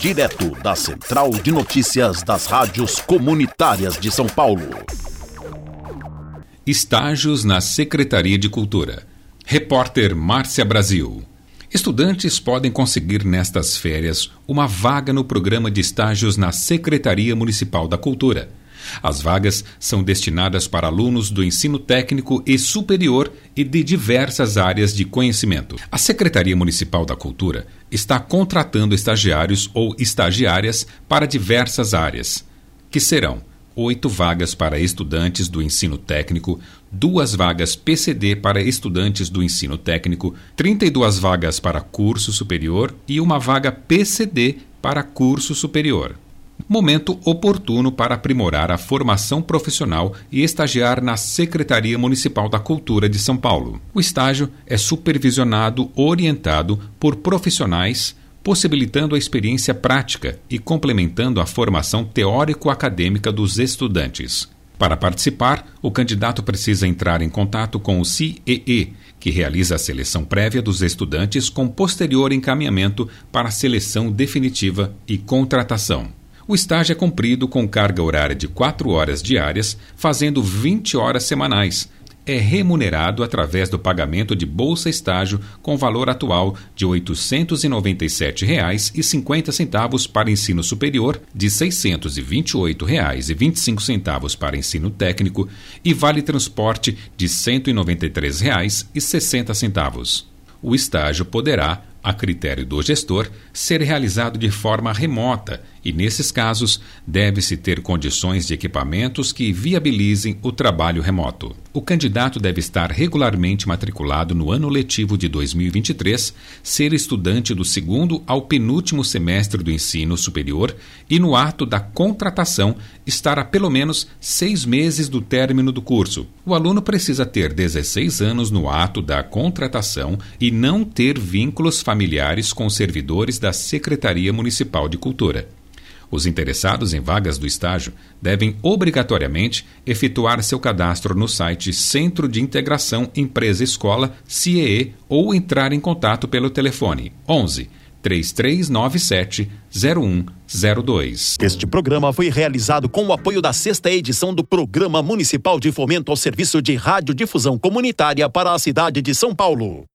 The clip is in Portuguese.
direto da Central de Notícias das Rádios Comunitárias de São Paulo. Estágios na Secretaria de Cultura. Repórter Márcia Brasil. Estudantes podem conseguir nestas férias uma vaga no programa de estágios na Secretaria Municipal da Cultura. As vagas são destinadas para alunos do ensino técnico e superior e de diversas áreas de conhecimento. A Secretaria Municipal da Cultura está contratando estagiários ou estagiárias para diversas áreas, que serão oito vagas para estudantes do ensino técnico, duas vagas PCD para estudantes do ensino técnico, 32 vagas para curso superior e uma vaga PCD para curso superior momento oportuno para aprimorar a formação profissional e estagiar na Secretaria Municipal da Cultura de São Paulo. O estágio é supervisionado, orientado por profissionais, possibilitando a experiência prática e complementando a formação teórico-acadêmica dos estudantes. Para participar, o candidato precisa entrar em contato com o CIEE, que realiza a seleção prévia dos estudantes com posterior encaminhamento para a seleção definitiva e contratação. O estágio é cumprido com carga horária de 4 horas diárias, fazendo 20 horas semanais. É remunerado através do pagamento de bolsa estágio com valor atual de R$ 897,50 para ensino superior, de R$ 628,25 para ensino técnico e vale transporte de R$ 193,60. O estágio poderá, a critério do gestor, ser realizado de forma remota e, nesses casos, deve-se ter condições de equipamentos que viabilizem o trabalho remoto. O candidato deve estar regularmente matriculado no ano letivo de 2023, ser estudante do segundo ao penúltimo semestre do ensino superior e, no ato da contratação, estar há pelo menos seis meses do término do curso. O aluno precisa ter 16 anos no ato da contratação e não ter vínculos familiares com servidores da Secretaria Municipal de Cultura. Os interessados em vagas do estágio devem obrigatoriamente efetuar seu cadastro no site Centro de Integração Empresa Escola CIEE ou entrar em contato pelo telefone 11 3397 0102. Este programa foi realizado com o apoio da sexta edição do Programa Municipal de Fomento ao Serviço de Radiodifusão Comunitária para a cidade de São Paulo.